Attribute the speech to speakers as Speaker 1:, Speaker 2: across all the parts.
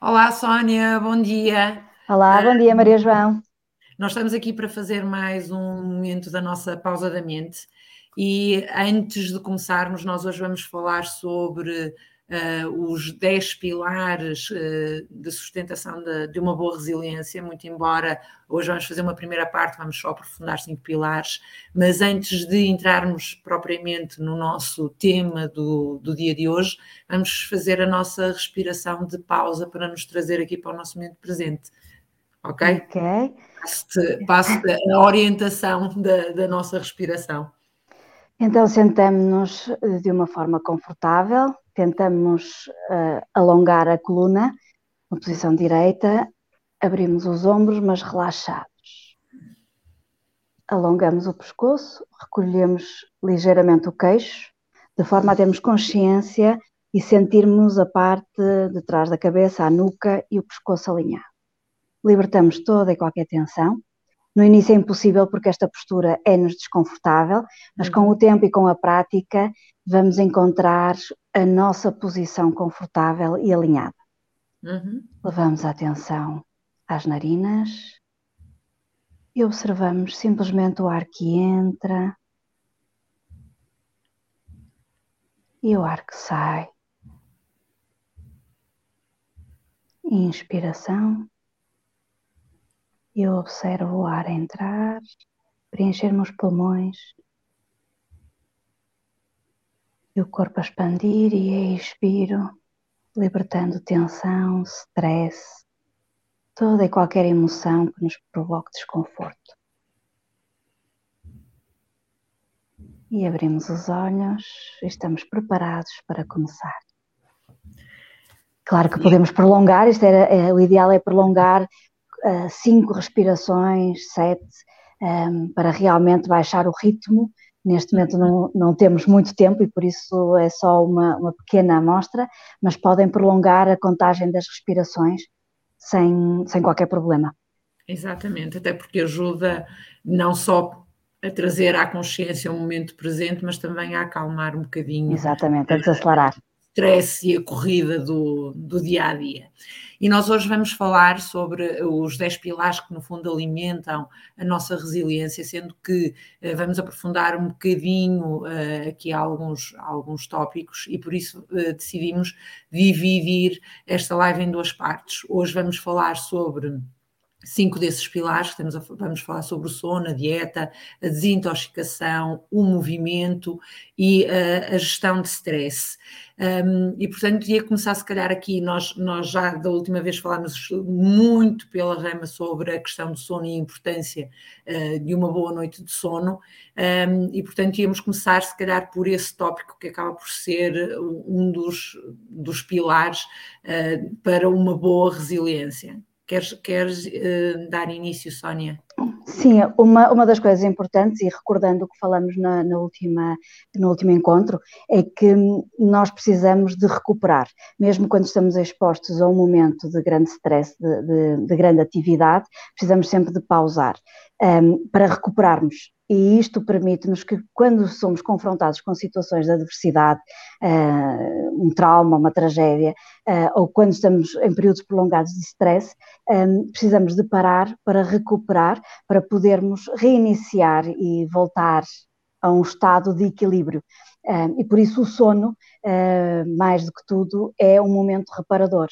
Speaker 1: Olá, Sónia, bom dia.
Speaker 2: Olá, bom dia, Maria João.
Speaker 1: Nós estamos aqui para fazer mais um momento da nossa pausa da mente e antes de começarmos, nós hoje vamos falar sobre uh, os 10 pilares uh, de sustentação de, de, uma boa resiliência, muito embora hoje vamos fazer uma primeira parte, vamos só aprofundar cinco pilares, mas antes de entrarmos propriamente no nosso tema do, do dia de hoje, vamos fazer a nossa respiração de pausa para nos trazer aqui para o nosso momento presente. Ok?
Speaker 2: Ok.
Speaker 1: Passo a orientação da, da nossa respiração.
Speaker 2: Então sentamos-nos de uma forma confortável, tentamos uh, alongar a coluna, na posição direita, abrimos os ombros, mas relaxados. Alongamos o pescoço, recolhemos ligeiramente o queixo, de forma a termos consciência e sentirmos a parte de trás da cabeça, a nuca e o pescoço alinhado. Libertamos toda e qualquer tensão. No início é impossível porque esta postura é-nos desconfortável, mas com o uhum. tempo e com a prática vamos encontrar a nossa posição confortável e alinhada. Uhum. Levamos a atenção às narinas e observamos simplesmente o ar que entra e o ar que sai. Inspiração. Eu observo o ar entrar, preencher-me os pulmões e o corpo a expandir e expiro, libertando tensão, stress, toda e qualquer emoção que nos provoque desconforto. E abrimos os olhos e estamos preparados para começar. Claro que podemos prolongar, isto era, é, o ideal é prolongar uh, cinco respirações, sete, um, ehm, para realmente baixar o ritmo Neste momento não, não temos muito tempo e por isso é só uma, uma pequena amostra, mas podem prolongar a contagem das respirações sem, sem qualquer problema.
Speaker 1: Exatamente, até porque ajuda não só a trazer à consciência o momento presente, mas também a acalmar um bocadinho.
Speaker 2: Exatamente, a desacelerar
Speaker 1: stress e a corrida do, do dia a dia. E nós hoje vamos falar sobre os 10 pilares que, no fundo, alimentam a nossa resiliência, sendo que uh, vamos aprofundar um bocadinho uh, aqui alguns, alguns tópicos e por isso uh, decidimos dividir esta live em duas partes. Hoje vamos falar sobre cinco desses pilares, a, vamos falar sobre o sono, a dieta, a desintoxicação, o movimento e uh, a gestão de stress. Um, e portanto ia começar se calhar aqui, nós, nós já da última vez falámos muito pela rama sobre a questão do sono e a importância uh, de uma boa noite de sono, um, e portanto íamos começar se calhar por esse tópico que acaba por ser um dos, dos pilares uh, para uma boa resiliência. Queres, queres uh, dar início, Sónia?
Speaker 2: Sim, uma, uma das coisas importantes, e recordando o que falamos na, na, última, no último encontro, é que nós precisamos de recuperar, mesmo quando estamos expostos a um momento de grande stress, de, de, de grande atividade, precisamos sempre de pausar um, ehm, para recuperarmos e isto permite-nos que, quando somos confrontados com situações de adversidade, uh, um trauma, uma tragédia, uh, ou quando estamos em períodos prolongados de stress, um, eh, precisamos de parar para recuperar, para podermos reiniciar e voltar a um estado de equilíbrio. Um, e por isso o sono, uh, mais do que tudo, é um momento reparador.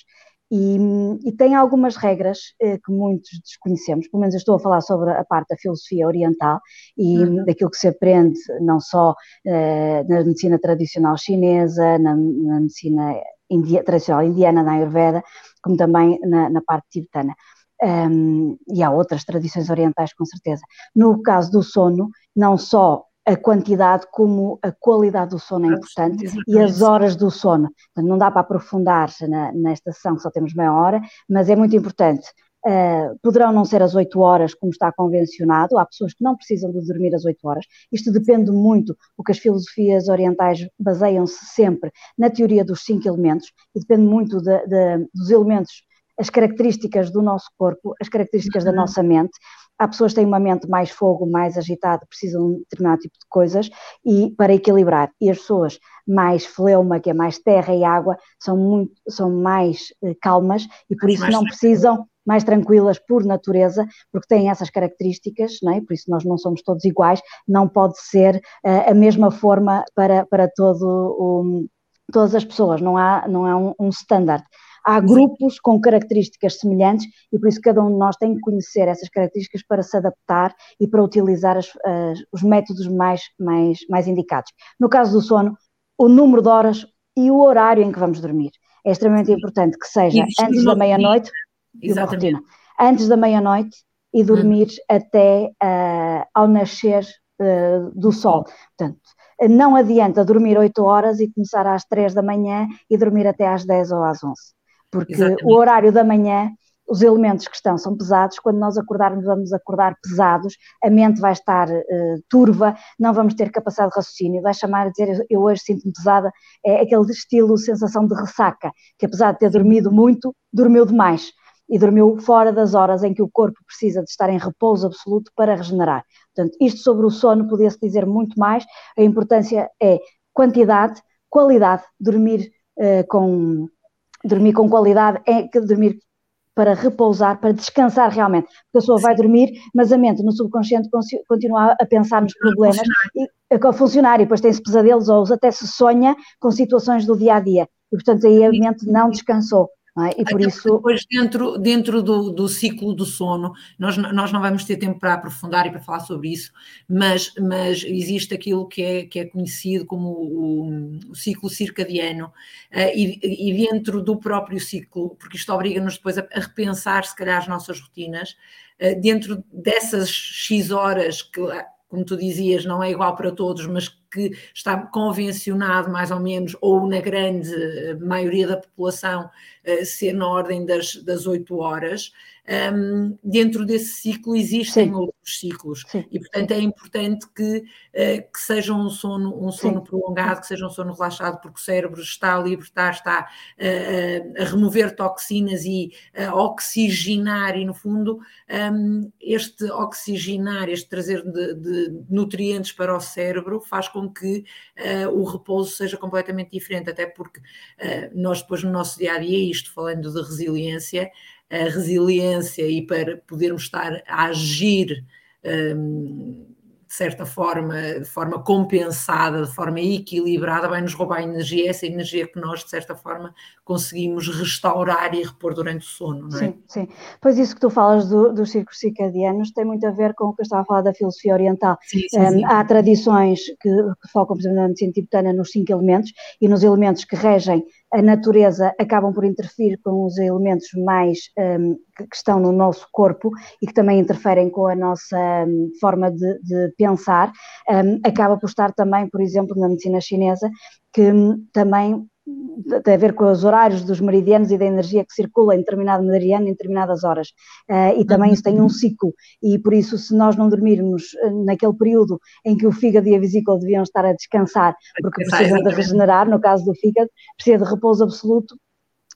Speaker 2: E, e, tem algumas regras eh, que muitos desconhecemos, pelo menos eu estou a falar sobre a parte da filosofia oriental e uhum. daquilo que se aprende não só eh, na medicina tradicional chinesa, na, na medicina india, tradicional indiana, na Ayurveda, como também na, na parte tibetana. Um, e há outras tradições orientais, com certeza. No caso do sono, não só a quantidade como a qualidade do sono é importante e as horas do sono. não dá para aprofundar na, nesta sessão, que só temos meia hora, mas é muito importante. Uh, poderão não ser as 8 horas como está convencionado, há pessoas que não precisam de dormir as 8 horas. Isto depende muito, porque as filosofias orientais baseiam-se sempre na teoria dos cinco elementos e depende muito de, de, dos elementos, as características do nosso corpo, as características uhum. da nossa mente há pessoas que têm uma mente mais fogo, mais agitada, precisam de um determinado tipo de coisas e para equilibrar. E as pessoas mais fleuma, que é mais terra e água, são, muito, são mais uh, calmas e por isso mais não precisam mais tranquilas por natureza, porque têm essas características, não é? por isso nós não somos todos iguais, não pode ser uh, a mesma forma para, para todo o, todas as pessoas, não há, não há um, um standard. Há grupos com características semelhantes e por isso cada um de nós tem que conhecer essas características para se adaptar e para utilizar as, as, os métodos mais, mais, mais indicados. No caso do sono, o número de horas e o horário em que vamos dormir. É extremamente importante que seja antes da meia-noite. Antes da meia-noite e dormir hum. até uh, ao nascer uh, do sol. Portanto, não adianta dormir 8 horas e começar às 3 da manhã e dormir até às 10 ou às 11. Porque Exatamente. o horário da manhã os elementos que estão são pesados, quando nós acordarmos vamos acordar pesados, a mente vai estar uh, turva, não vamos ter capacidade de raciocínio, vai chamar a dizer eu hoje sinto-me pesada, é aquele estilo, sensação de ressaca, que apesar de ter dormido muito, dormiu demais. E dormiu fora das horas em que o corpo precisa de estar em repouso absoluto para regenerar. Portanto, isto sobre o sono podia-se dizer muito mais, a importância é quantidade, qualidade, dormir uh, com dormir com qualidade é que dormir para repousar, para descansar realmente, a pessoa vai dormir, mas a mente no subconsciente continua a pensar nos problemas e a funcionar, e depois tem-se pesadelos ou até se sonha com situações do dia a dia, e portanto aí a mente não descansou. É? E por isso.
Speaker 1: Depois, dentro, dentro do, do ciclo do sono, nós, nós não vamos ter tempo para aprofundar e para falar sobre isso, mas, mas existe aquilo que é, que é conhecido como o, o ciclo circadiano, uh, e, e, dentro do próprio ciclo, porque isto obriga-nos depois a, a, repensar, se calhar, as nossas rotinas, uh, dentro dessas X horas que como tu dizias, não é igual para todos, mas que está convencionado mais ou menos, ou na grande maioria da população, uh, ser na ordem das, das 8 horas, um, dentro desse ciclo existem Sim. outros ciclos Sim. e portanto é importante que, uh, que seja um sono, um sono prolongado, que seja um sono relaxado, porque o cérebro está a libertar, está uh, a remover toxinas e a oxigenar, e no fundo um, este oxigenar, este trazer de, de, nutrientes para o cérebro faz com que uh, o repouso seja completamente diferente, até porque nós depois no nosso dia a dia, isto falando de resiliência, a resiliência e para podermos estar a agir um, de certa forma, de forma compensada, de forma equilibrada, vai nos roubar energia, essa energia que nós, de certa forma, conseguimos restaurar e repor durante o sono, não é?
Speaker 2: Sim, sim. Pois isso que tu falas do, dos círculos circadianos tem muito a ver com o que eu estava a falar da filosofia oriental. Sim, sim, um, sim. Há tradições que, que focam, por exemplo, na medicina tibetana nos cinco elementos e nos elementos que regem a natureza acabam por interferir com os elementos mais um, que, estão no nosso corpo e que também interferem com a nossa um, forma de, de pensar, um, acaba por estar também, por exemplo, na medicina chinesa, que hum, também tem a ver com os horários dos meridianos e da energia que circula em determinado meridiano em determinadas horas. Uh, e também isso tem um ciclo. E por isso, se nós não dormirmos eh, naquele período em que o fígado e a vesícula deviam estar a descansar, porque precisam de regenerar, no caso do fígado, precisa de repouso absoluto,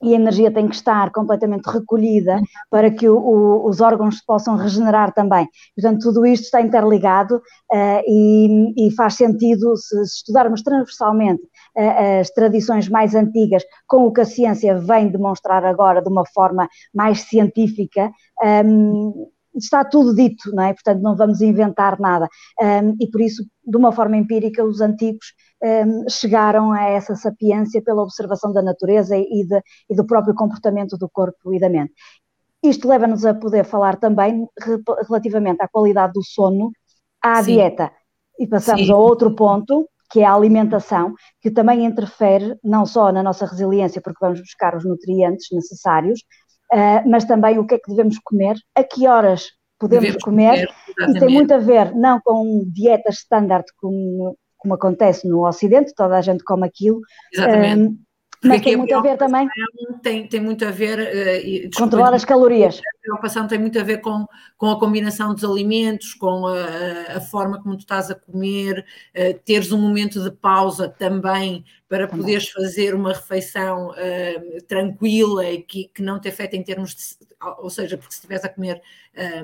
Speaker 2: e a energia tem que estar completamente recolhida para que o, o, os órgãos possam regenerar também. Portanto, tudo isto está interligado uh, e, e, faz sentido se, se estudarmos transversalmente uh, as tradições mais antigas com o que a ciência vem demonstrar agora de uma forma mais científica. Um, ehm, está tudo dito, não é? Portanto, não vamos inventar nada. Um, e por isso, de uma forma empírica, os antigos um, chegaram a essa sapiência pela observação da natureza e, de, e do próprio comportamento do corpo e da mente. Isto leva-nos a poder falar também relativamente à qualidade do sono, à Sim. dieta. E passamos Sim. a outro ponto, que é a alimentação, que também interfere não só na nossa resiliência, porque vamos buscar os nutrientes necessários, uh, mas também o que é que devemos comer, a que horas podemos devemos comer, comer e tem muito a ver não com dietas standard como, como acontece no Ocidente, toda a gente come aquilo, um, Mas tem muito a ver também.
Speaker 1: Tem, tem muito a ver.
Speaker 2: Uh, Controlar as calorias.
Speaker 1: A preocupação tem muito a ver com, com a combinação dos alimentos, com a, a forma como tu estás a comer, uh, teres um momento de pausa também para poderes fazer uma refeição uh, tranquila e que, que não te afeta em termos de. Ou seja, porque se estiveres a comer,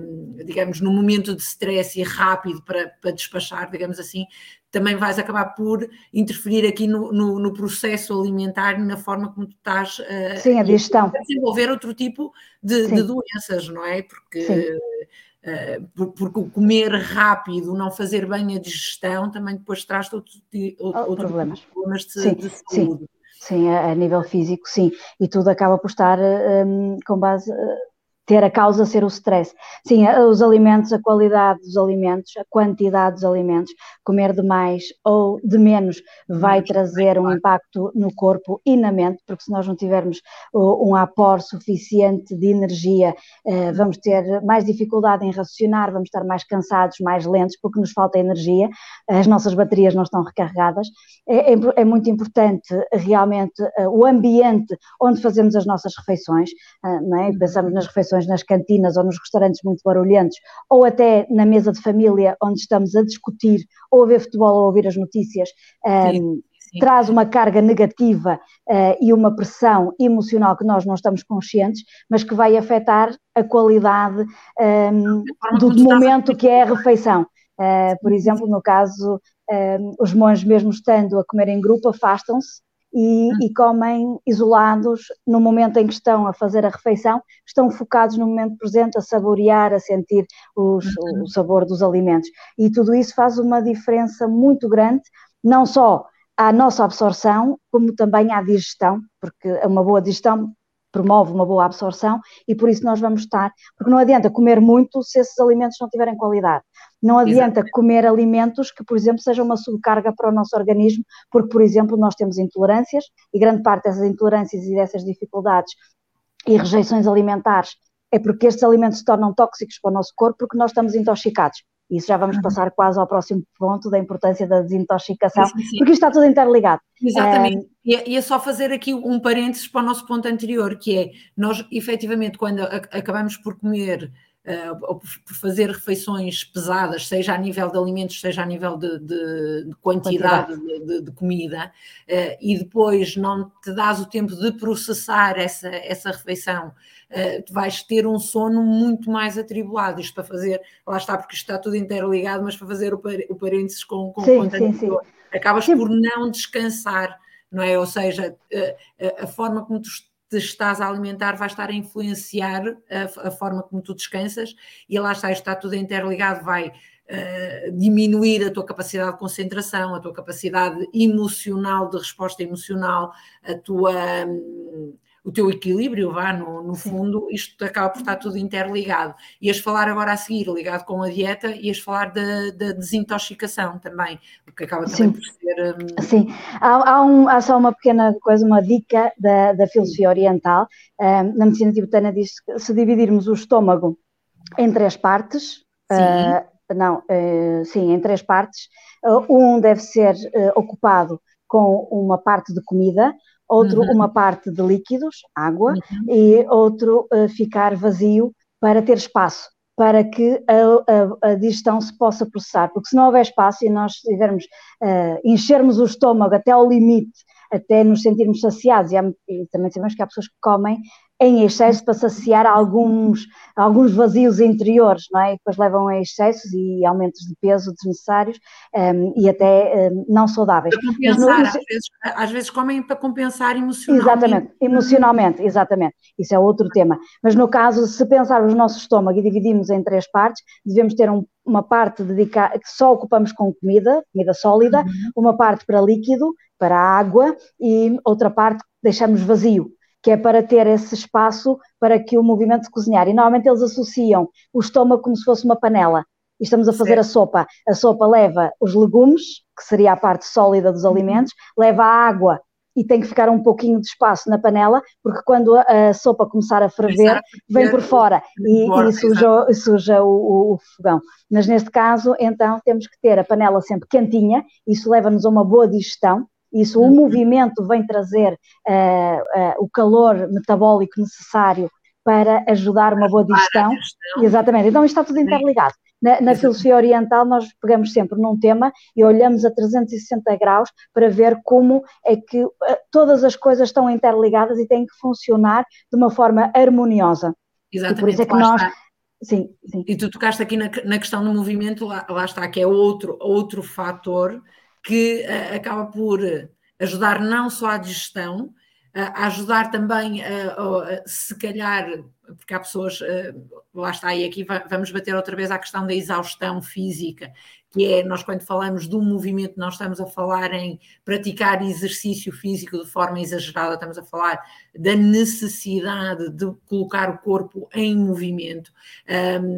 Speaker 1: um, digamos, num momento de stress e rápido para, para despachar, digamos assim, também vais acabar por interferir aqui no, no, no processo alimentar e na forma como tu estás
Speaker 2: uh, Sim, a, digestão.
Speaker 1: a desenvolver outro tipo de, de doenças, não é? Porque, uh, porque comer rápido, não fazer bem a digestão, também depois traz outro, outro,
Speaker 2: oh, problemas.
Speaker 1: Tipo de problemas de,
Speaker 2: sim,
Speaker 1: de saúde.
Speaker 2: Sim. Sim, a, a, nível físico, sim. E tudo acaba por estar um, com base ter a causa ser o stress. Sim, os alimentos, a qualidade dos alimentos, a quantidade dos alimentos, comer de mais ou de menos vai trazer um impacto no corpo e na mente, porque se nós não tivermos um apor suficiente de energia, eh, vamos ter mais dificuldade em raciocinar, vamos estar mais cansados, mais lentos, porque nos falta energia, as nossas baterias não estão recarregadas. É, é, é muito importante realmente eh, o ambiente onde fazemos as nossas refeições, eh, não é? pensamos nas refeições refeições nas cantinas ou nos restaurantes muito barulhentos, ou até na mesa de família, onde estamos a discutir, ou a ver futebol ou a ouvir as notícias, um, traz uma carga negativa uh, e uma pressão emocional que nós não estamos conscientes, mas que vai afetar a qualidade um, do momento que é a refeição. Uh, por exemplo, no caso, um, os monges mesmo estando a comer em grupo afastam-se e, hum. e, comem isolados no momento em que estão a fazer a refeição, estão focados no momento presente, a saborear, a sentir os, uhum. o sabor dos alimentos. E tudo isso faz uma diferença muito grande, não só à nossa absorção, como também à digestão, porque uma boa digestão promove uma boa absorção e por isso nós vamos estar, porque não adianta comer muito se esses alimentos não tiverem qualidade. Não adianta Exatamente. comer alimentos que, por exemplo, sejam uma subcarga para o nosso organismo, porque, por exemplo, nós temos intolerâncias e grande parte dessas intolerâncias e dessas dificuldades e rejeições alimentares é porque estes alimentos se tornam tóxicos para o nosso corpo porque nós estamos intoxicados. Isso já vamos passar quase ao próximo ponto da importância da desintoxicação, sim, sim. porque isto está tudo interligado.
Speaker 1: Exatamente. Um, e, é, é só fazer aqui um parênteses para o nosso ponto anterior, que é nós, efetivamente, quando acabamos por comer ou por fazer refeições pesadas, seja a nível de alimentos, seja a nível de, de, de quantidade, quantidade. De, de, comida, uh, e depois não te dás o tempo de processar essa, essa refeição, uh, vais ter um sono muito mais atribulado. Isto para fazer, lá está, porque isto está tudo interligado, mas para fazer o, o parênteses com, com sim, sim, sim. acabas sim. por não descansar, não é? Ou seja, a forma como tu te estás a alimentar vai estar a influenciar a, a forma como tu descansas e lá está, está tudo interligado, vai uh, diminuir a tua capacidade de concentração, a tua capacidade emocional, de resposta emocional, a tua. Um, o teu equilíbrio, vá, no, no fundo, isto acaba por estar tudo interligado. Ias falar agora a seguir, ligado com a dieta, ias falar da, da desintoxicação também, o que acaba também Sim. por ser.
Speaker 2: Um... Sim, há, há, um, há, só uma pequena coisa, uma dica da, da filosofia oriental. Um, na medicina tibetana diz que se dividirmos o estômago em três partes, uh, não, uh, sim, em três partes, uh, um deve ser ocupado com uma parte de comida, outro uhum. uma parte de líquidos, água, uhum. e outro uh, ficar vazio para ter espaço, para que a, a, a, digestão se possa processar, porque se não houver espaço e nós tivermos, uh, enchermos o estômago até ao limite, até nos sentirmos saciados, e, há, e também sabemos que há pessoas que comem em excesso para saciar alguns, alguns vazios interiores, não é? E depois levam a excessos e aumentos de peso desnecessários um, e até um, não saudáveis.
Speaker 1: Para compensar, no, às, vezes, às, vezes, comem para compensar emocionalmente.
Speaker 2: Exatamente, emocionalmente, exatamente. Isso é outro tema. Mas no caso, se pensarmos no nosso estômago e dividimos em três partes, devemos ter um, uma parte dedicada que só ocupamos com comida, comida sólida, uhum. uma parte para líquido, para água e outra parte deixamos vazio que é para ter esse espaço para que o movimento de cozinhar. E normalmente eles associam o estômago como se fosse uma panela. E estamos a fazer certo. a sopa. A sopa leva os legumes, que seria a parte sólida dos alimentos, leva a água e tem que ficar um pouquinho de espaço na panela, porque quando a, sopa começar a ferver, vem por fora e, e suja, suja o, o, o, fogão. Mas neste caso, então, temos que ter a panela sempre quentinha, isso leva-nos a uma boa digestão, Isso, o movimento vem trazer uh, uh, o calor metabólico necessário para ajudar uma boa digestão. Exatamente, então isto está tudo interligado. Na, na filosofia oriental, nós pegamos sempre num tema e olhamos a 360 graus para ver como é que uh, todas as coisas estão interligadas e têm que funcionar de uma forma harmoniosa.
Speaker 1: Exatamente. E por isso é que nós. Sim, sim. E tu tocaste aqui na, na questão do movimento, lá, lá, está, que é outro, outro fator que uh, acaba por ajudar não só à digestão, a ajudar também, se calhar, porque há pessoas, lá está, e aqui vamos bater outra vez à questão da exaustão física, que é, nós quando falamos do movimento, não estamos a falar em praticar exercício físico de forma exagerada, estamos a falar da necessidade de colocar o corpo em movimento.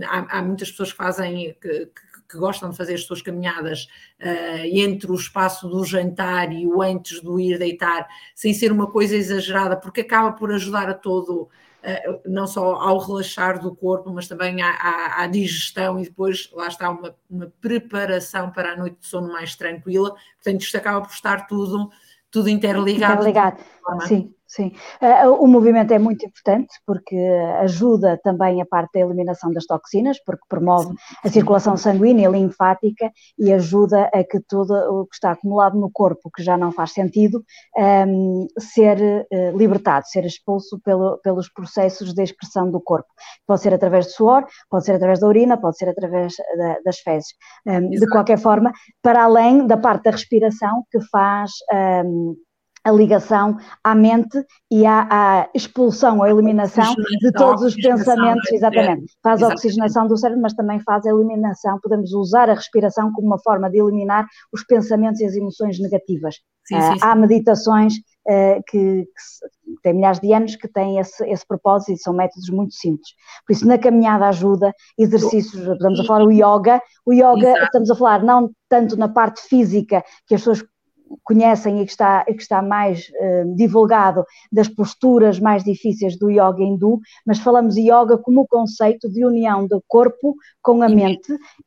Speaker 1: Há, há, muitas pessoas que fazem, que, que gostam de fazer as suas caminhadas uh, entre o espaço do jantar e o antes do ir deitar, sem ser uma coisa exagerada, porque acaba por ajudar a todo, uh, não só ao relaxar do corpo, mas também à, à, à digestão e depois lá está uma, uma, preparação para a noite de sono mais tranquila. Portanto, isto acaba por estar tudo, tudo interligado.
Speaker 2: Interligado, sim. Sim, uh, o movimento é muito importante porque ajuda também a parte da eliminação das toxinas, porque promove a circulação sanguínea e linfática e ajuda a que tudo o que está acumulado no corpo, que já não faz sentido, um, ehm, ser uh, libertado, ser expulso pelo, pelos processos de expressão do corpo. Pode ser através do suor, pode ser através da urina, pode ser através da, das fezes. Um, ehm, de qualquer forma, para além da parte da respiração que faz. Um, ehm, a ligação à mente e à, à expulsão, à eliminação de todos os pensamentos, exatamente. Faz a oxigenação do cérebro, mas também faz a eliminação, podemos usar a respiração como uma forma de eliminar os pensamentos e as emoções negativas. Sim, sim, sim. há meditações uh, que, que têm milhares de anos que têm esse, esse propósito e são métodos muito simples. Por isso, na caminhada ajuda, exercícios, estamos a falar o yoga, o yoga, Exato. estamos a falar não tanto na parte física, que as pessoas conhecem e que está, que está mais uh, divulgado das posturas mais difíceis do yoga hindu, mas falamos de yoga como o conceito de união do corpo com a mente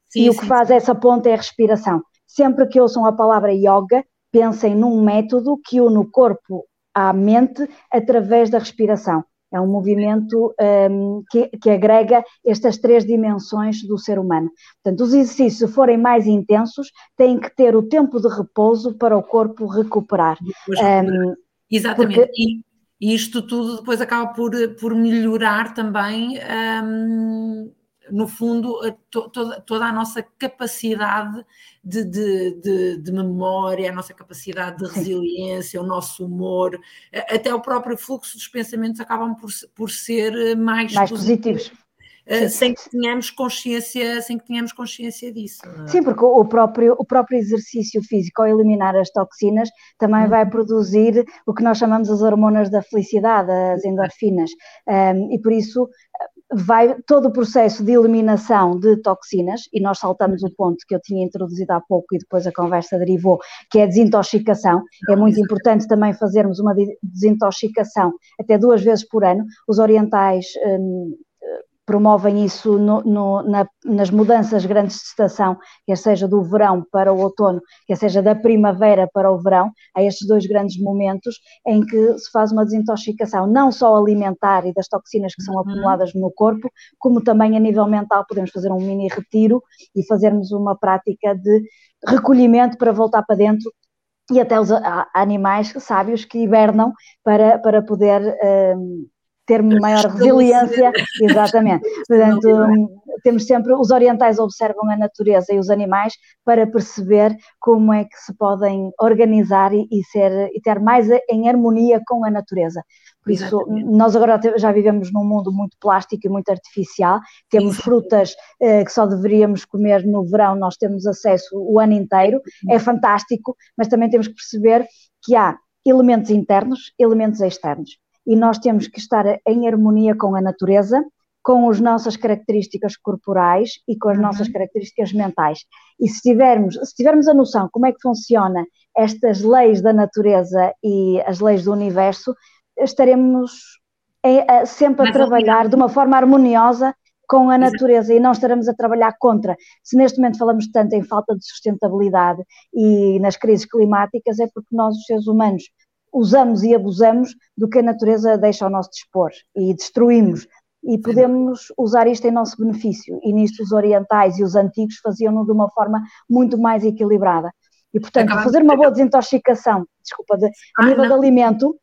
Speaker 2: sim, e o que sim, faz sim. essa ponte é a respiração. Sempre que ouçam a palavra yoga, pensem num método que une o corpo à mente através da respiração. É um movimento um, que, que, agrega estas três dimensões do ser humano. Portanto, os exercícios, se forem mais intensos, têm que ter o tempo de repouso para o corpo recuperar.
Speaker 1: Um, Exatamente. Porque... E, e, isto tudo depois acaba por, por melhorar também. Um, no fundo, to, toda, toda, a nossa capacidade de, de, de, de, memória, a nossa capacidade de resiliência, o nosso humor, até o próprio fluxo dos pensamentos acabam por, por ser mais,
Speaker 2: mais positivos. positivos.
Speaker 1: Uh, sem que tenhamos consciência, sem que tenhamos consciência disso.
Speaker 2: É? Sim, porque o próprio, o próprio exercício físico, ao eliminar as toxinas, também vai uhum. produzir o que nós chamamos as hormonas da felicidade, as endorfinas, um, e por isso vai todo o processo de eliminação de toxinas, e nós saltamos o ponto que eu tinha introduzido há pouco e depois a conversa derivou, que é a desintoxicação. É muito importante também fazermos uma desintoxicação até duas vezes por ano. Os orientais hum, promovem isso no, no, na, nas mudanças grandes de estação, quer seja do verão para o outono, quer seja da primavera para o verão, há estes dois grandes momentos em que se faz uma desintoxicação, não só alimentar e das toxinas que são uhum. acumuladas no corpo, como também a nível mental podemos fazer um mini retiro e fazermos uma prática de recolhimento para voltar para dentro e até os animais sábios que hibernam para, para poder um, ter maior resiliência, exatamente. Portanto, temos sempre, os orientais observam a natureza e os animais para perceber como é que se podem organizar e, e ser, e ter mais em harmonia com a natureza. Por isso, Exatamente. nós agora já vivemos num mundo muito plástico e muito artificial, temos Exatamente. frutas eh, que só deveríamos comer no verão, nós temos acesso o ano inteiro, é fantástico, mas também temos que perceber que há elementos internos, elementos externos e nós temos que estar em harmonia com a natureza, com as nossas características corporais e com as uhum. nossas características mentais. E se tivermos, se tivermos a noção como é que funciona estas leis da natureza e as leis do universo, estaremos sempre a trabalhar de uma forma harmoniosa com a natureza e não estaremos a trabalhar contra. Se neste momento falamos tanto em falta de sustentabilidade e nas crises climáticas, é porque nós, os seres humanos, usamos e abusamos do que a natureza deixa ao nosso dispor e destruímos. E podemos usar isto em nosso benefício. E nisto os orientais e os antigos faziam-no de uma forma muito mais equilibrada. E, portanto, Acabamos fazer uma boa desintoxicação, desculpa, de, a ah, nível de alimento,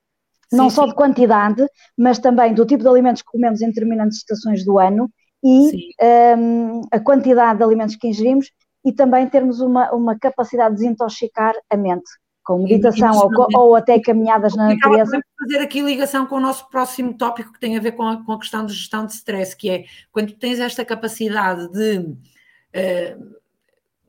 Speaker 2: sim, não só sim. de quantidade, mas também do tipo de alimentos que comemos em determinadas estações do ano e um, a quantidade de alimentos que ingerimos e também termos uma, uma capacidade de desintoxicar a mente, com meditação ou, ou, até caminhadas na natureza.
Speaker 1: fazer aqui ligação com o nosso próximo tópico que tem a ver com a, com a questão de gestão de stress, que é quando tens esta capacidade de uh,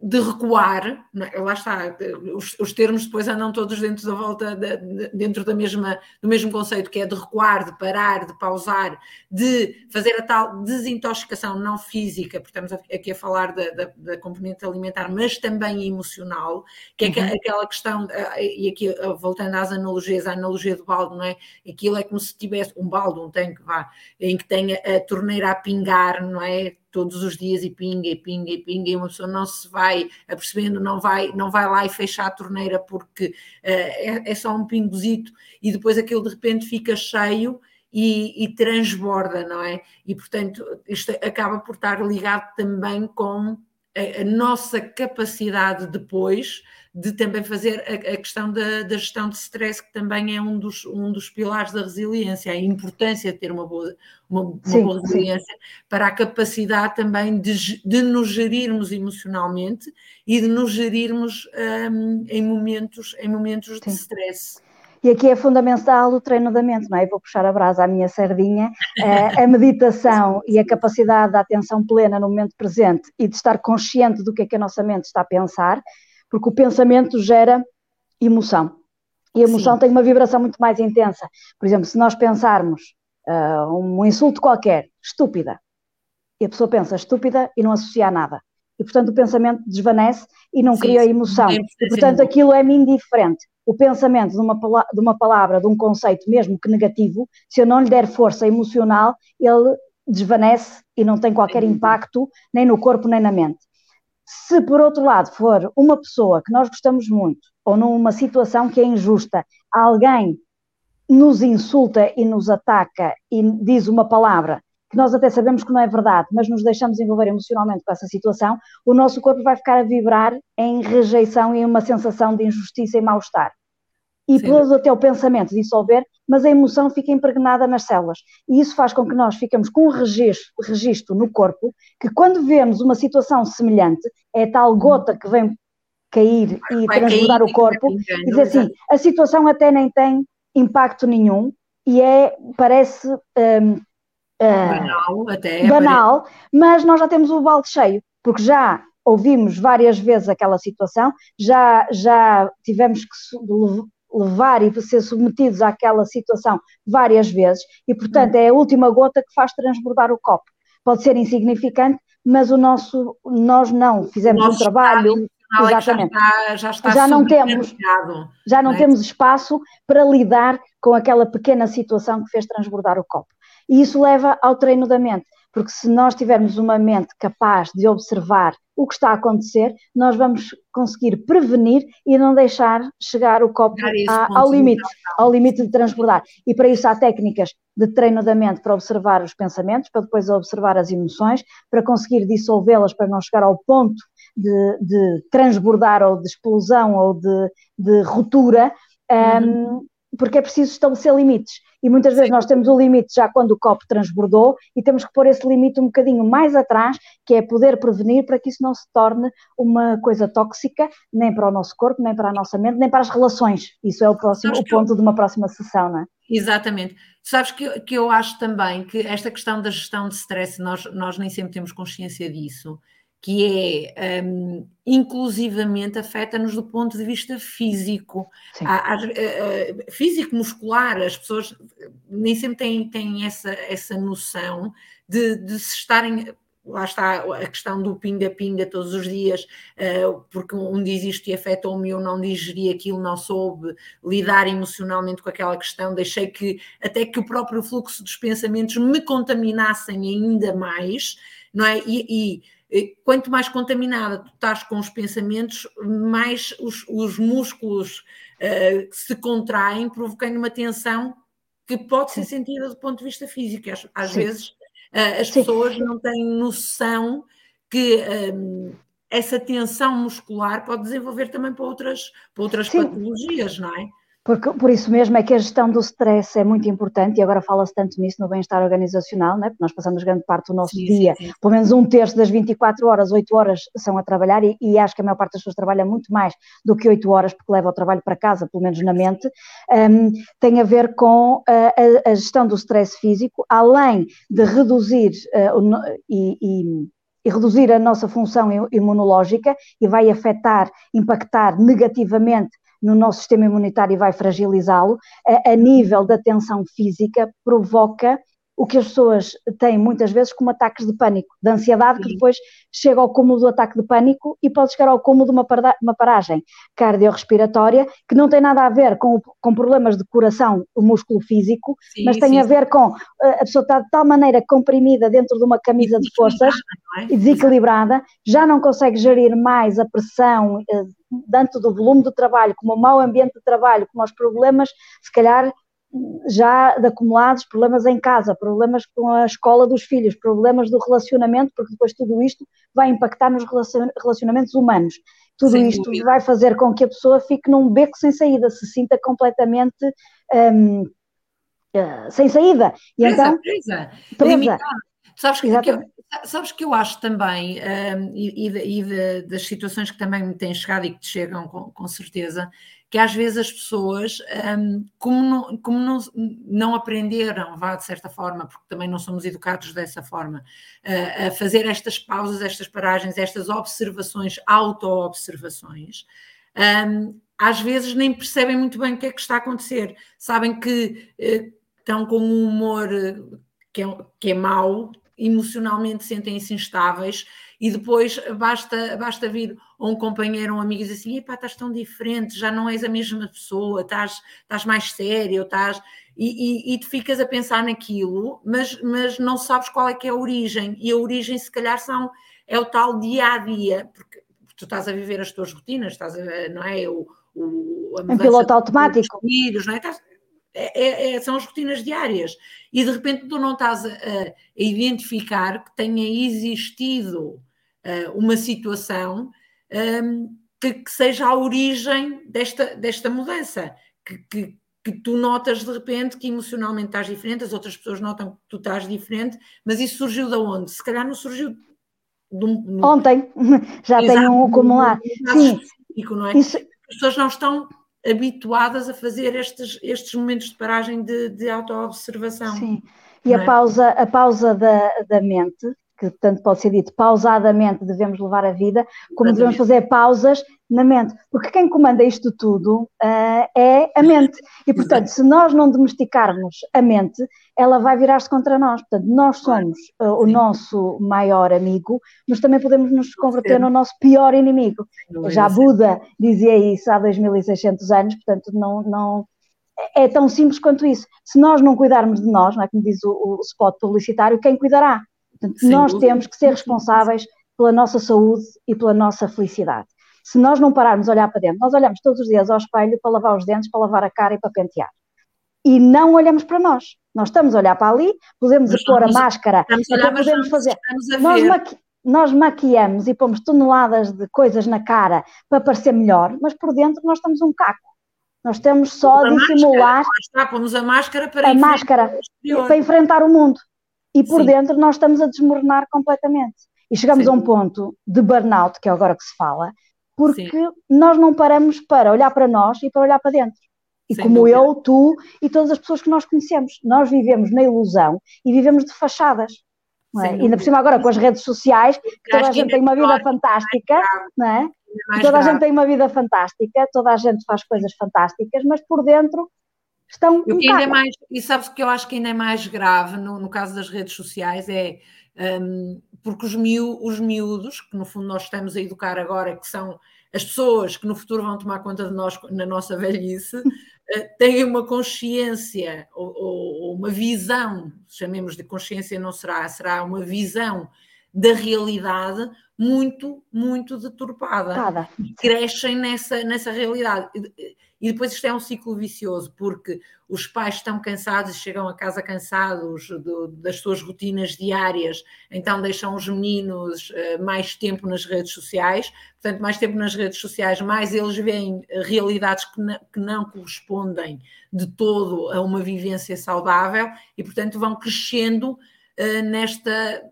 Speaker 1: de recuar, é? lá está, os, os, termos depois andam todos dentro da volta, de, de, dentro da mesma, do mesmo conceito, que é de recuar, de parar, de pausar, de fazer a tal desintoxicação não física, porque estamos aqui a falar da, da, da componente alimentar, mas também emocional, que é uhum. aquela questão, e aqui voltando às analogias, a analogia do balde, não é? Aquilo é como se tivesse um balde, um tanque, vá, em que tenha a torneira a pingar, não é? Todos os dias e pinga e pinga e pinga e uma pessoa não se vai apercebendo, não vai, não vai lá e fecha a torneira porque uh, é, é, só um pingozito e depois aquilo de repente fica cheio e, e, transborda, não é? E portanto isto acaba por estar ligado também com a, a nossa capacidade depois de também fazer a, a questão da, da, gestão de stress, que também é um dos, um dos pilares da resiliência, a importância de ter uma boa, uma, uma sim, boa resiliência sim. para a capacidade também de, de nos gerirmos emocionalmente e de nos gerirmos um, em momentos, em momentos de stress.
Speaker 2: E aqui é fundamental o treino da mente, não é? vou puxar a brasa à minha sardinha. Eh, a meditação e a capacidade da atenção plena no momento presente e de estar consciente do que é que a nossa mente está a pensar, porque o pensamento gera emoção. E a emoção Sim. tem uma vibração muito mais intensa. Por exemplo, se nós pensarmos uh, um insulto qualquer, estúpida, e a pessoa pensa estúpida e não associa a nada. E, portanto, o pensamento desvanece e não sim, cria emoção. Sim, e, portanto, aquilo é-me indiferente. O pensamento de uma, de uma palavra, de um conceito, mesmo que negativo, se eu não lhe der força emocional, ele desvanece e não tem qualquer impacto nem no corpo nem na mente. Se, por outro lado, for uma pessoa que nós gostamos muito, ou numa situação que é injusta, alguém nos insulta e nos ataca e diz uma palavra que nós até sabemos que não é verdade, mas nos deixamos envolver emocionalmente com essa situação, o nosso corpo vai ficar a vibrar em rejeição e uma sensação de injustiça e mal-estar. E pode até o pensamento dissolver, mas a emoção fica impregnada nas células. E isso faz com que nós ficamos com um registro, registro no corpo, que quando vemos uma situação semelhante, é tal gota que vem cair e vai transbordar cair, o corpo, e dizer assim, a situação até nem tem impacto nenhum, e é, parece... Um,
Speaker 1: Uh, banal, até
Speaker 2: banal, mas nós já temos o balde cheio, porque já ouvimos várias vezes aquela situação, já, já tivemos que levar e ser submetidos àquela situação várias vezes e, portanto, é a última gota que faz transbordar o copo. Pode ser insignificante, mas o nosso, nós não fizemos um trabalho.
Speaker 1: Exatamente. Já, está, já, está
Speaker 2: já não temos já não, não é? temos espaço para lidar com aquela pequena situação que fez transbordar o copo. E isso leva ao treino da mente, porque se nós tivermos uma mente capaz de observar o que está a acontecer, nós vamos conseguir prevenir e não deixar chegar o copo a, ao limite, ao limite de transbordar. E para isso há técnicas de treino da mente para observar os pensamentos, para depois observar as emoções, para conseguir dissolvê-las para não chegar ao ponto de, de transbordar ou de explosão ou de, de ruptura. Uhum. Porque é preciso estabelecer limites. E muitas vezes nós temos o limite já quando o copo transbordou e temos que pôr esse limite um bocadinho mais atrás, que é poder prevenir para que isso não se torne uma coisa tóxica, nem para o nosso corpo, nem para a nossa mente, nem para as relações. Isso é o próximo o ponto eu... de uma próxima sessão, não é?
Speaker 1: Exatamente. Sabes que, que eu acho também que esta questão da gestão de stress, nós, nós nem sempre temos consciência disso que é um, inclusivamente afeta-nos do ponto de vista físico, há, uh, físico muscular, as pessoas nem sempre têm, têm essa, essa noção de, de se estarem lá está a questão do pinga-pinga todos os dias, porque um diz isto e afetou-me, eu não digeri aquilo, não soube lidar emocionalmente com aquela questão, deixei que até que o próprio fluxo dos pensamentos me contaminassem ainda mais, não é? E, e quanto mais contaminada tu estás com os pensamentos, mais os, os músculos uh, se contraem, provocando uma tensão que pode ser sentida do ponto de vista físico. Às, às vezes uh, as Sim. pessoas não têm noção que um, essa tensão muscular pode desenvolver também para outras, para outras patologias, não é?
Speaker 2: Porque, por isso mesmo é que a gestão do stress é muito importante e agora fala-se tanto nisso no bem-estar organizacional, né? porque nós passamos grande parte do nosso sim, dia, sim, sim. pelo menos um terço das 24 horas, 8 horas são a trabalhar e, e, acho que a maior parte das pessoas trabalha muito mais do que 8 horas porque leva o trabalho para casa, pelo menos na mente, um, tem a ver com a, a, gestão do stress físico, além de reduzir uh, e, e e reduzir a nossa função imunológica e vai afetar, impactar negativamente no nosso sistema imunitário e vai fragilizá-lo, a, a nível da tensão física, provoca o que as pessoas têm muitas vezes como ataques de pânico, de ansiedade, Sim. que depois chega ao cúmulo do ataque de pânico e pode chegar ao cúmulo de uma, uma paragem cardiorrespiratória, que não tem nada a ver com, com problemas de coração, o músculo físico, sim, mas tem sim. a ver com eh, a pessoa está de tal maneira comprimida dentro de uma camisa de forças é? e desequilibrada, já não consegue gerir mais a pressão eh, tanto do volume do trabalho, como o mau ambiente de trabalho, como os problemas, se calhar já de acumulados, problemas em casa, problemas com a escola dos filhos, problemas do relacionamento, porque depois tudo isto vai impactar nos relacionamentos humanos. Tudo sem isto dúvida. vai fazer com que a pessoa fique num beco sem saída, se sinta completamente um, uh, eh, sem saída.
Speaker 1: E presa, então, presa. presa. Sabes que, que eu, sabes que eu acho também, um, e, e, de, das situações que também me têm chegado e que te chegam com, com certeza, que às vezes as pessoas, um, como, não, como não, não, aprenderam, vá de certa forma, porque também não somos educados dessa forma, uh, a fazer estas pausas, estas paragens, estas observações, auto-observações, um, às vezes nem percebem muito bem o que é que está a acontecer. Sabem que uh, estão com um humor uh, que, é, que é mau, emocionalmente sentem-se instáveis e depois basta, basta vir um companheiro, um amigo e dizer assim, epá, estás tão diferente, já não és a mesma pessoa, estás, estás mais sério, estás... E, e, e tu ficas a pensar naquilo, mas, mas não sabes qual é que é a origem, e a origem se calhar são, é o tal dia-a-dia, porque tu estás a viver as tuas rotinas, estás a, não é, o, o,
Speaker 2: a um piloto automático.
Speaker 1: Filhos, não é? Estás, é, é, é, são as rotinas diárias. E de repente tu não estás a, a identificar que tenha existido uma situação um, que, que, seja a origem desta, desta mudança, que, que, que, tu notas de repente que emocionalmente estás diferente, as outras pessoas notam que tu estás diferente, mas isso surgiu de onde? Se calhar não surgiu
Speaker 2: de um, Ontem, já tenho um acumulado. Sim,
Speaker 1: não é? Isso... As pessoas não estão habituadas a fazer estes, estes momentos de paragem de, de autoobservação.
Speaker 2: Sim, e a, é? pausa, a pausa da, da mente, que tanto pode ser dito pausadamente devemos levar a vida, como devemos fazer pausas na mente, porque quem comanda isto tudo uh, é a mente. E, portanto, se nós não domesticarmos a mente, ela vai virar-se contra nós. Portanto, nós somos uh, o nosso maior amigo, mas também podemos nos converter Sim. no nosso pior inimigo. Já Buda dizia isso há 2600 anos, portanto, não, não, é tão simples quanto isso. Se nós não cuidarmos de nós, não é como diz o, o spot publicitário, quem cuidará? Portanto, nós temos que ser responsáveis pela nossa saúde e pela nossa felicidade se nós não pararmos a olhar para dentro, nós olhamos todos os dias ao espelho para lavar os dentes, para lavar a cara e para pentear. E não olhamos para nós. Nós estamos a olhar para ali, podemos mas pôr a máscara, até podemos fazer. Nós, maqui nós maquiamos e pomos toneladas de coisas na cara para parecer melhor, mas por dentro nós estamos um caco. Nós temos só a dissimular.
Speaker 1: Está, pomos a máscara para,
Speaker 2: a máscara para enfrentar o mundo. E por Sim. dentro nós estamos a desmoronar completamente. E chegamos Sim. a um ponto de burnout, que é agora que se fala, porque Sim. nós não paramos para olhar para nós e para olhar para dentro. E Sem como dúvida. eu, tu e todas as pessoas que nós conhecemos, nós vivemos na ilusão e vivemos de fachadas. É? E ainda por cima agora com as redes sociais, toda a gente tem uma vida fantástica, não é? Toda a gente tem uma vida fantástica, toda a gente faz coisas fantásticas, mas por dentro estão
Speaker 1: e, um ainda é mais, e sabes que eu acho que ainda é mais grave no, no caso das redes sociais é um, porque os, miú, os miúdos, que no fundo nós estamos a educar agora, que são as pessoas que no futuro vão tomar conta de nós na nossa velhice, eh, têm uma consciência ou, ou, uma visão, chamemos de consciência, não será, será uma visão da realidade muito, muito deturpada. Crescem nessa, nessa realidade. E depois isto é um ciclo vicioso, porque os pais estão cansados e chegam a casa cansados do, das suas rotinas diárias, então deixam os meninos uh, mais tempo nas redes sociais, portanto, mais tempo nas redes sociais, mais eles veem realidades que, que não correspondem de todo a uma vivência saudável e, portanto, vão crescendo uh, nesta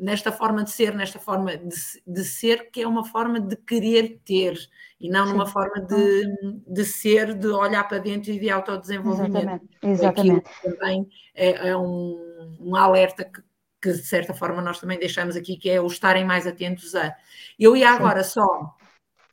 Speaker 1: nesta forma de ser, nesta forma de, de, ser, que é uma forma de querer ter e não Sim. numa forma de, de ser, de olhar para dentro e de autodesenvolvimento.
Speaker 2: Exatamente. Exatamente.
Speaker 1: também é, é um, um, alerta que, que, de certa forma, nós também deixamos aqui, que é o estarem mais atentos a. Eu ia agora Sim. só.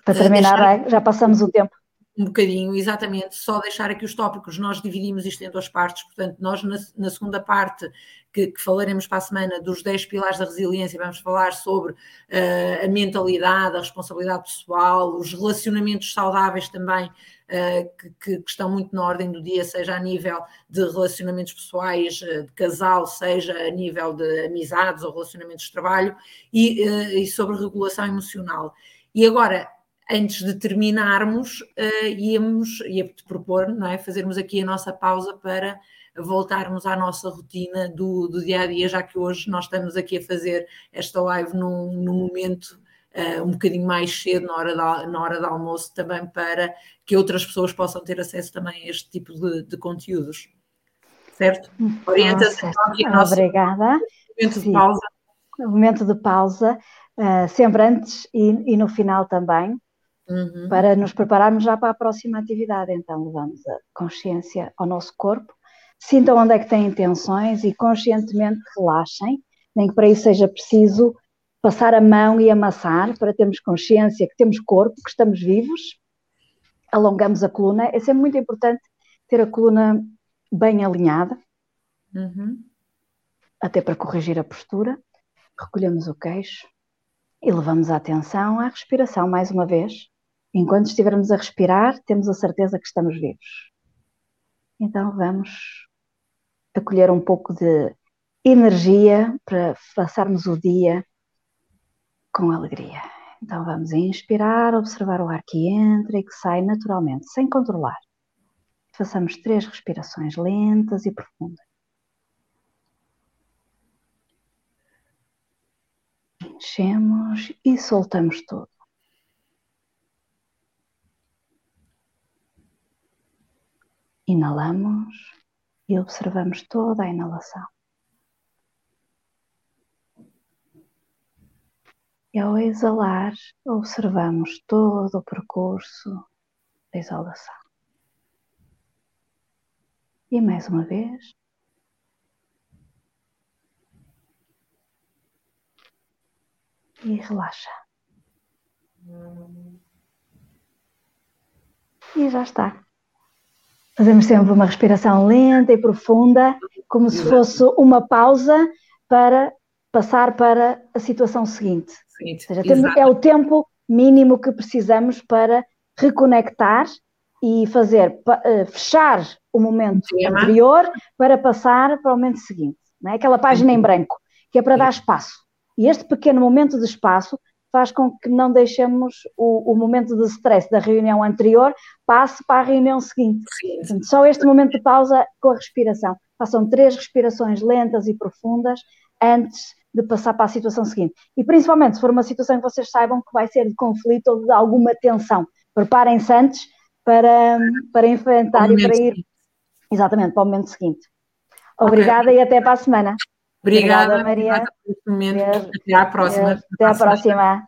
Speaker 2: Para terminar, deixar... já passamos o tempo
Speaker 1: um bocadinho, exatamente, só deixar aqui os tópicos, nós dividimos isto em duas partes, portanto, nós na, na segunda parte, que, que, falaremos para a semana dos 10 pilares da resiliência, vamos falar sobre uh, a mentalidade, a responsabilidade pessoal, os relacionamentos saudáveis também, uh, que, que, que, estão muito na ordem do dia, seja a nível de relacionamentos pessoais uh, de casal, seja a nível de amizades ou relacionamentos de trabalho, e, e sobre regulação emocional. E agora, antes de terminarmos, uh, íamos, ia-te propor, não é? Fazermos aqui a nossa pausa para voltarmos à nossa rotina do, do dia a dia, já que hoje nós estamos aqui a fazer esta live num, num momento uh, um bocadinho mais cedo, na hora, da, na hora do almoço, também para que outras pessoas possam ter acesso também a este tipo de, de conteúdos. Certo?
Speaker 2: Orienta-se então Obrigada.
Speaker 1: Momento Sim. de pausa.
Speaker 2: Momento de pausa, uh, sempre antes e, e no final também uhum. para nos prepararmos já para a próxima atividade. Então, levamos a consciência ao nosso corpo, sintam onde é que têm tensões e conscientemente relaxem, nem que para isso seja preciso passar a mão e amassar para termos consciência que temos corpo, que estamos vivos. Alongamos a coluna, é sempre muito importante ter a coluna bem alinhada, uhum. até para corrigir a postura. Recolhemos o queixo e levamos a atenção à respiração mais uma vez. Enquanto estivermos a respirar, temos a certeza que estamos vivos. Então vamos acolher um pouco de energia para passarmos o dia com alegria. Então vamos inspirar, observar o ar que entra e que sai naturalmente, sem controlar. Façamos três respirações lentas e profundas. Enchemos e soltamos tudo. Inalamos e observamos toda a inalação. E ao exalar, observamos todo o percurso da exalação. E mais uma vez. E relaxa. E já está. Fazemos sempre uma respiração lenta e profunda, como se fosse uma pausa para passar para a situação seguinte. Ou seja, é o tempo mínimo que precisamos para reconectar e fazer eh, fechar o momento anterior para passar para o momento seguinte. Não é? Aquela página em branco, que é para dar espaço. E este pequeno momento de espaço faz com que não deixemos o, o momento de stress da reunião anterior passe para a reunião seguinte. Portanto, só este momento de pausa com a respiração. Façam três respirações lentas e profundas antes de passar para a situação seguinte. E principalmente se for uma situação que vocês saibam que vai ser de conflito ou de alguma tensão. Preparem-se antes para, para enfrentar e para ir seguinte. exatamente para o momento seguinte. Obrigada okay. e até para a semana.
Speaker 1: Obrigada, Obrigada Maria. Obrigada. Até à próxima.
Speaker 2: Até à próxima.